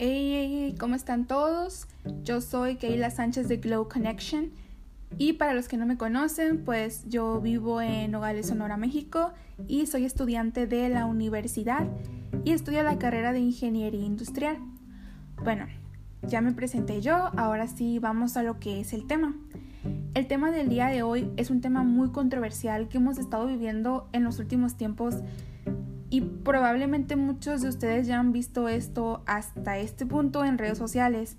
Hey, hey, ¿cómo están todos? Yo soy Keila Sánchez de Glow Connection y para los que no me conocen, pues yo vivo en Nogales, Sonora, México y soy estudiante de la universidad y estudio la carrera de Ingeniería Industrial. Bueno, ya me presenté yo, ahora sí vamos a lo que es el tema. El tema del día de hoy es un tema muy controversial que hemos estado viviendo en los últimos tiempos y probablemente muchos de ustedes ya han visto esto hasta este punto en redes sociales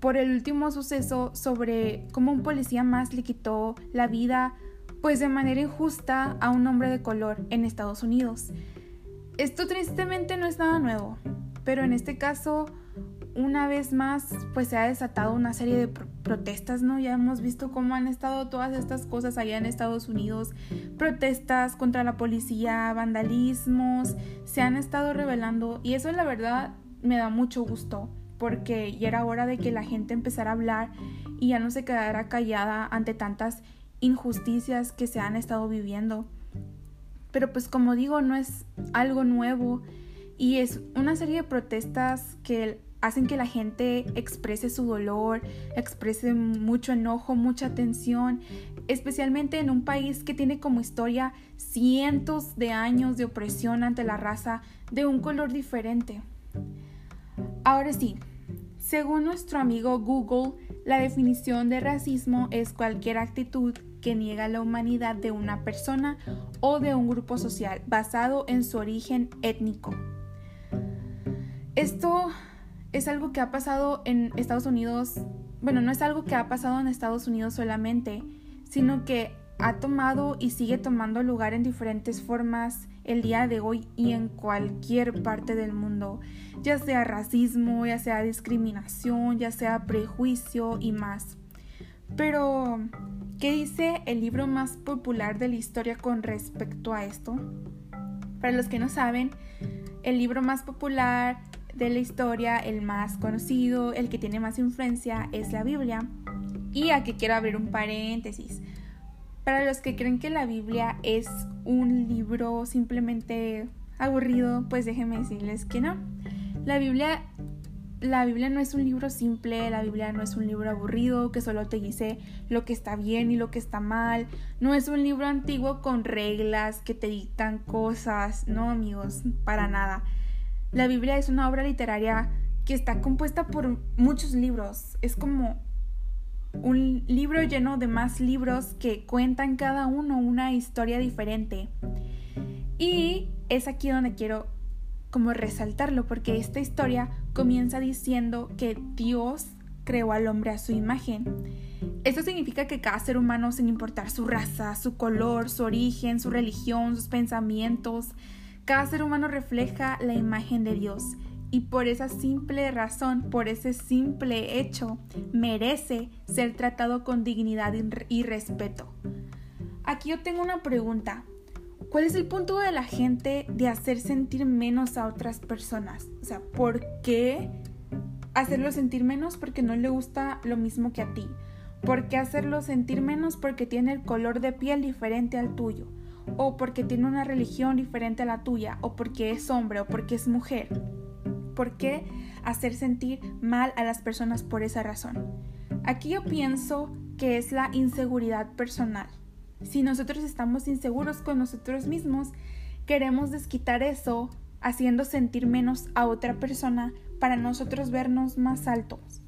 por el último suceso sobre cómo un policía más le quitó la vida pues de manera injusta a un hombre de color en Estados Unidos. Esto tristemente no es nada nuevo, pero en este caso una vez más pues se ha desatado una serie de protestas, ¿no? Ya hemos visto cómo han estado todas estas cosas allá en Estados Unidos, protestas contra la policía, vandalismos, se han estado revelando y eso la verdad me da mucho gusto porque ya era hora de que la gente empezara a hablar y ya no se quedara callada ante tantas injusticias que se han estado viviendo. Pero pues como digo, no es algo nuevo y es una serie de protestas que hacen que la gente exprese su dolor, exprese mucho enojo, mucha tensión, especialmente en un país que tiene como historia cientos de años de opresión ante la raza de un color diferente. Ahora sí, según nuestro amigo Google, la definición de racismo es cualquier actitud que niega la humanidad de una persona o de un grupo social basado en su origen étnico. Esto es algo que ha pasado en Estados Unidos, bueno, no es algo que ha pasado en Estados Unidos solamente, sino que ha tomado y sigue tomando lugar en diferentes formas el día de hoy y en cualquier parte del mundo, ya sea racismo, ya sea discriminación, ya sea prejuicio y más. Pero, ¿qué dice el libro más popular de la historia con respecto a esto? Para los que no saben, el libro más popular de la historia, el más conocido, el que tiene más influencia es la Biblia. Y aquí quiero abrir un paréntesis. Para los que creen que la Biblia es un libro simplemente aburrido, pues déjenme decirles que no. La Biblia la Biblia no es un libro simple, la Biblia no es un libro aburrido que solo te dice lo que está bien y lo que está mal, no es un libro antiguo con reglas que te dictan cosas, no amigos, para nada. La Biblia es una obra literaria que está compuesta por muchos libros. Es como un libro lleno de más libros que cuentan cada uno una historia diferente. Y es aquí donde quiero como resaltarlo, porque esta historia comienza diciendo que Dios creó al hombre a su imagen. Esto significa que cada ser humano, sin importar su raza, su color, su origen, su religión, sus pensamientos, cada ser humano refleja la imagen de Dios y por esa simple razón, por ese simple hecho, merece ser tratado con dignidad y respeto. Aquí yo tengo una pregunta. ¿Cuál es el punto de la gente de hacer sentir menos a otras personas? O sea, ¿por qué hacerlo sentir menos porque no le gusta lo mismo que a ti? ¿Por qué hacerlo sentir menos porque tiene el color de piel diferente al tuyo? O porque tiene una religión diferente a la tuya, o porque es hombre, o porque es mujer. ¿Por qué hacer sentir mal a las personas por esa razón? Aquí yo pienso que es la inseguridad personal. Si nosotros estamos inseguros con nosotros mismos, queremos desquitar eso haciendo sentir menos a otra persona para nosotros vernos más altos.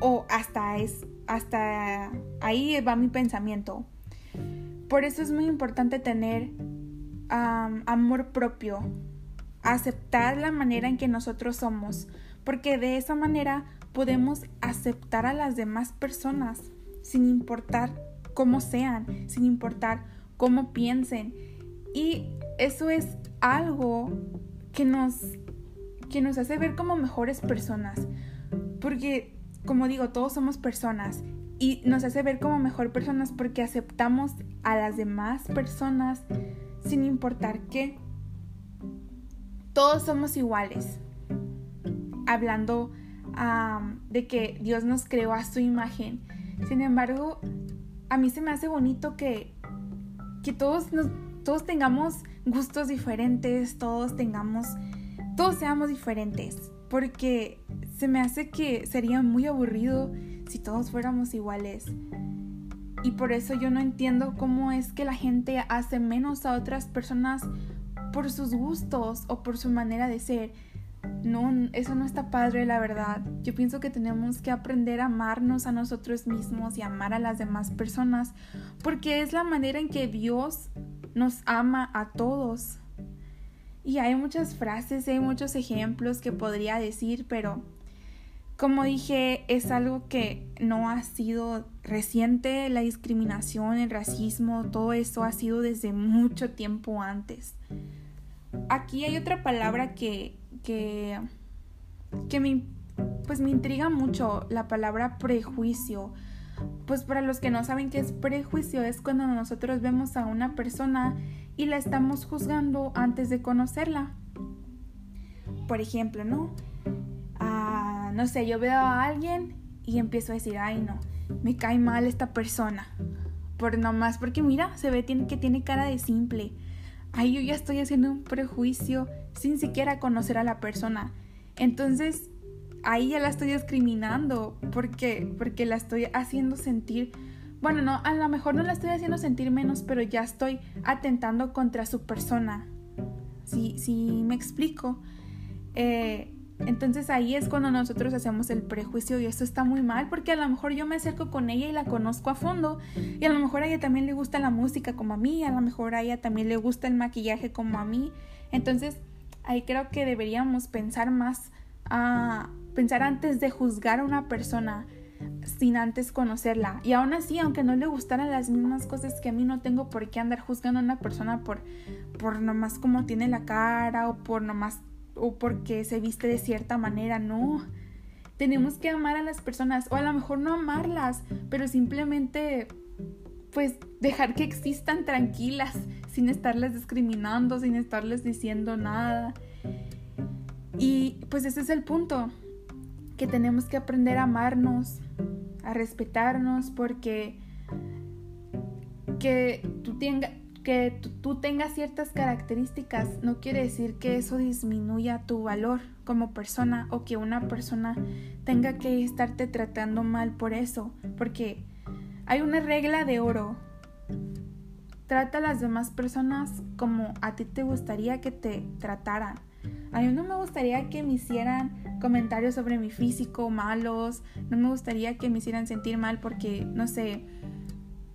O hasta es hasta ahí va mi pensamiento. Por eso es muy importante tener amor propio, aceptar la manera en que nosotros somos, porque de esa manera podemos aceptar a las demás personas sin importar cómo sean, sin importar cómo piensen. Y eso es algo que nos, que nos hace ver como mejores personas, porque como digo, todos somos personas y nos hace ver como mejor personas porque aceptamos a las demás personas sin importar qué. Todos somos iguales. Hablando de que Dios nos creó a su imagen. Sin embargo, a mí se me hace bonito que, que todos, nos, todos tengamos gustos diferentes, todos tengamos, todos seamos diferentes porque se me hace que sería muy aburrido si todos fuéramos iguales. Y por eso yo no entiendo cómo es que la gente hace menos a otras personas por sus gustos o por su manera de ser. No, eso no está padre, la verdad. Yo pienso que tenemos que aprender a amarnos a nosotros mismos y amar a las demás personas, porque es la manera en que Dios nos ama a todos. Y hay muchas frases, hay muchos ejemplos que podría decir, pero como dije, es algo que no ha sido reciente, la discriminación, el racismo, todo eso ha sido desde mucho tiempo antes. Aquí hay otra palabra que, que, que me, pues me intriga mucho, la palabra prejuicio. Pues para los que no saben qué es prejuicio, es cuando nosotros vemos a una persona y la estamos juzgando antes de conocerla. Por ejemplo, ¿no? No sé, yo veo a alguien y empiezo a decir, ay no, me cae mal esta persona. Por nomás, porque mira, se ve que tiene cara de simple. Ay, yo ya estoy haciendo un prejuicio sin siquiera conocer a la persona. Entonces, ahí ya la estoy discriminando porque porque la estoy haciendo sentir bueno, no, a lo mejor no la estoy haciendo sentir menos, pero ya estoy atentando contra su persona. Si, sí, me explico. Eh, entonces ahí es cuando nosotros hacemos el prejuicio y esto está muy mal porque a lo mejor yo me acerco con ella y la conozco a fondo y a lo mejor a ella también le gusta la música como a mí, a lo mejor a ella también le gusta el maquillaje como a mí. Entonces ahí creo que deberíamos pensar más, a pensar antes de juzgar a una persona sin antes conocerla. Y aún así, aunque no le gustaran las mismas cosas que a mí, no tengo por qué andar juzgando a una persona por, por nomás cómo tiene la cara o por nomás o porque se viste de cierta manera, no. Tenemos que amar a las personas o a lo mejor no amarlas, pero simplemente pues dejar que existan tranquilas sin estarles discriminando, sin estarles diciendo nada. Y pues ese es el punto, que tenemos que aprender a amarnos, a respetarnos, porque que tú, tenga, que tú tengas ciertas características no quiere decir que eso disminuya tu valor como persona o que una persona tenga que estarte tratando mal por eso, porque hay una regla de oro. Trata a las demás personas como a ti te gustaría que te trataran. A mí no me gustaría que me hicieran comentarios sobre mi físico malos, no me gustaría que me hicieran sentir mal porque, no sé,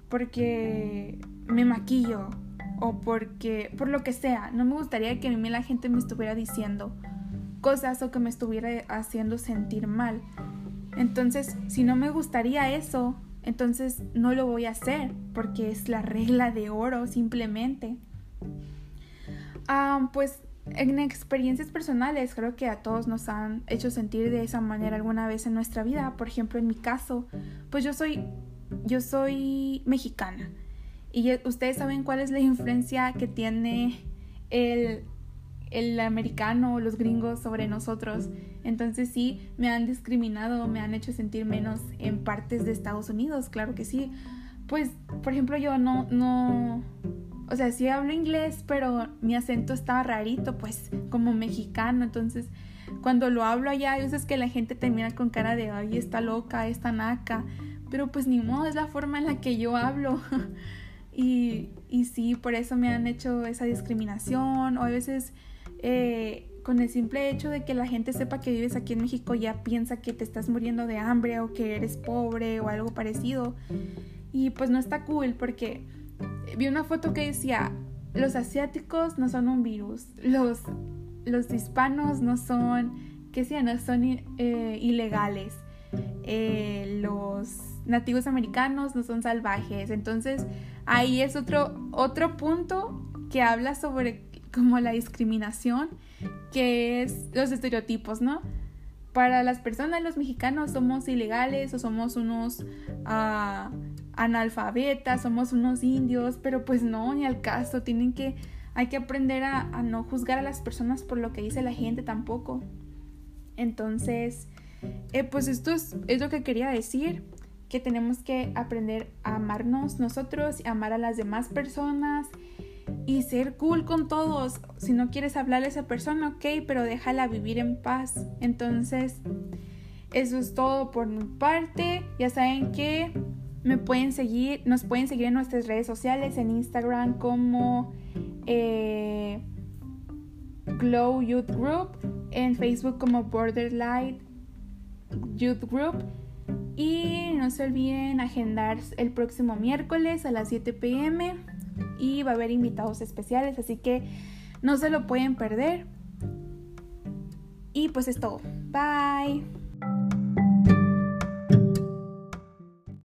porque me maquillo o porque, por lo que sea, no me gustaría que a mí la gente me estuviera diciendo cosas o que me estuviera haciendo sentir mal. Entonces, si no me gustaría eso, entonces no lo voy a hacer porque es la regla de oro simplemente. Ah, pues en experiencias personales creo que a todos nos han hecho sentir de esa manera alguna vez en nuestra vida. Por ejemplo, en mi caso, pues yo soy yo soy mexicana y ustedes saben cuál es la influencia que tiene el el americano o los gringos sobre nosotros. Entonces sí, me han discriminado, me han hecho sentir menos en partes de Estados Unidos, claro que sí. Pues, por ejemplo, yo no, no, o sea, sí hablo inglés, pero mi acento está rarito, pues como mexicano. Entonces, cuando lo hablo allá, hay veces que la gente termina con cara de, ay, está loca, está naca. Pero pues ni modo, es la forma en la que yo hablo. y, y sí, por eso me han hecho esa discriminación. O a veces eh, con el simple hecho de que la gente sepa que vives aquí en México ya piensa que te estás muriendo de hambre o que eres pobre o algo parecido. Y pues no está cool porque vi una foto que decía, los asiáticos no son un virus, los, los hispanos no son, que sea, no son eh, ilegales, eh, los nativos americanos no son salvajes. Entonces ahí es otro, otro punto que habla sobre como la discriminación, que es los estereotipos, ¿no? Para las personas, los mexicanos somos ilegales o somos unos uh, analfabetas, somos unos indios, pero pues no, ni al caso, tienen que, hay que aprender a, no juzgar a las personas por lo que dice la gente tampoco. Entonces, eh, pues esto es, es, lo que quería decir, que tenemos que aprender a amarnos nosotros, amar a las demás personas y ser cool con todos. Si no quieres hablarle a esa persona, ok, pero déjala vivir en paz. Entonces, eso es todo por mi parte. Ya saben que me pueden seguir, nos pueden seguir en nuestras redes sociales, en Instagram como eh, Glow Youth Group, en Facebook como Borderlight Youth Group. Y no se olviden agendar el próximo miércoles a las 7 pm y va a haber invitados especiales, así que no se lo pueden perder. Y pues es todo. Bye.